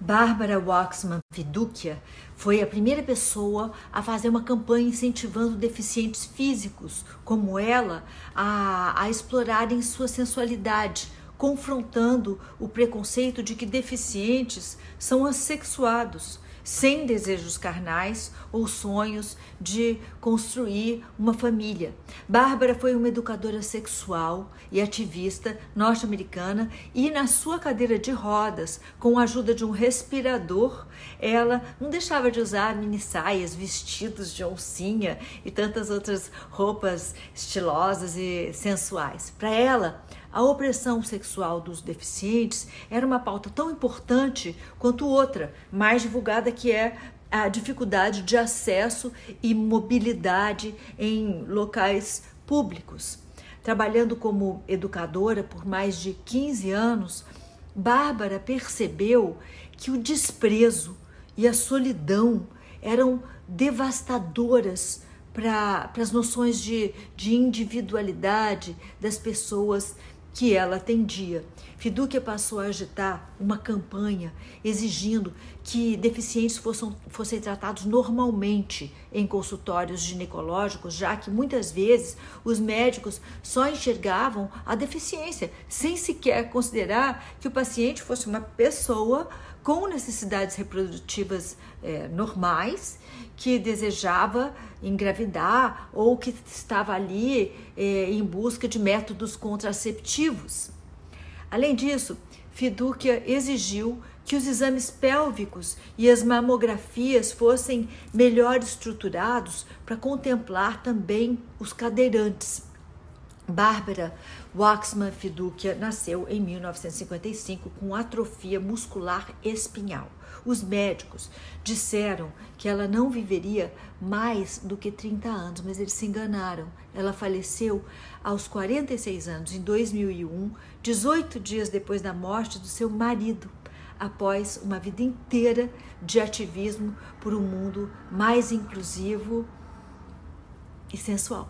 Bárbara Waxman Fiducia foi a primeira pessoa a fazer uma campanha incentivando deficientes físicos como ela a, a explorarem sua sensualidade, confrontando o preconceito de que deficientes são assexuados sem desejos carnais ou sonhos de construir uma família. Bárbara foi uma educadora sexual e ativista norte-americana e na sua cadeira de rodas, com a ajuda de um respirador, ela não deixava de usar mini saias, vestidos de oncinha e tantas outras roupas estilosas e sensuais. Para ela, a opressão sexual dos deficientes era uma pauta tão importante quanto outra, mais divulgada, que é a dificuldade de acesso e mobilidade em locais públicos. Trabalhando como educadora por mais de 15 anos, Bárbara percebeu que o desprezo e a solidão eram devastadoras para as noções de, de individualidade das pessoas que ela atendia. Fiducia passou a agitar uma campanha exigindo que deficientes fossem, fossem tratados normalmente em consultórios ginecológicos, já que muitas vezes os médicos só enxergavam a deficiência, sem sequer considerar que o paciente fosse uma pessoa com necessidades reprodutivas é, normais, que desejava engravidar ou que estava ali é, em busca de métodos contraceptivos. Além disso, Fiducia exigiu que os exames pélvicos e as mamografias fossem melhor estruturados para contemplar também os cadeirantes. Bárbara Waxman Fiducia nasceu em 1955 com atrofia muscular espinhal. Os médicos disseram que ela não viveria mais do que 30 anos, mas eles se enganaram. Ela faleceu aos 46 anos, em 2001, 18 dias depois da morte do seu marido, após uma vida inteira de ativismo por um mundo mais inclusivo e sensual.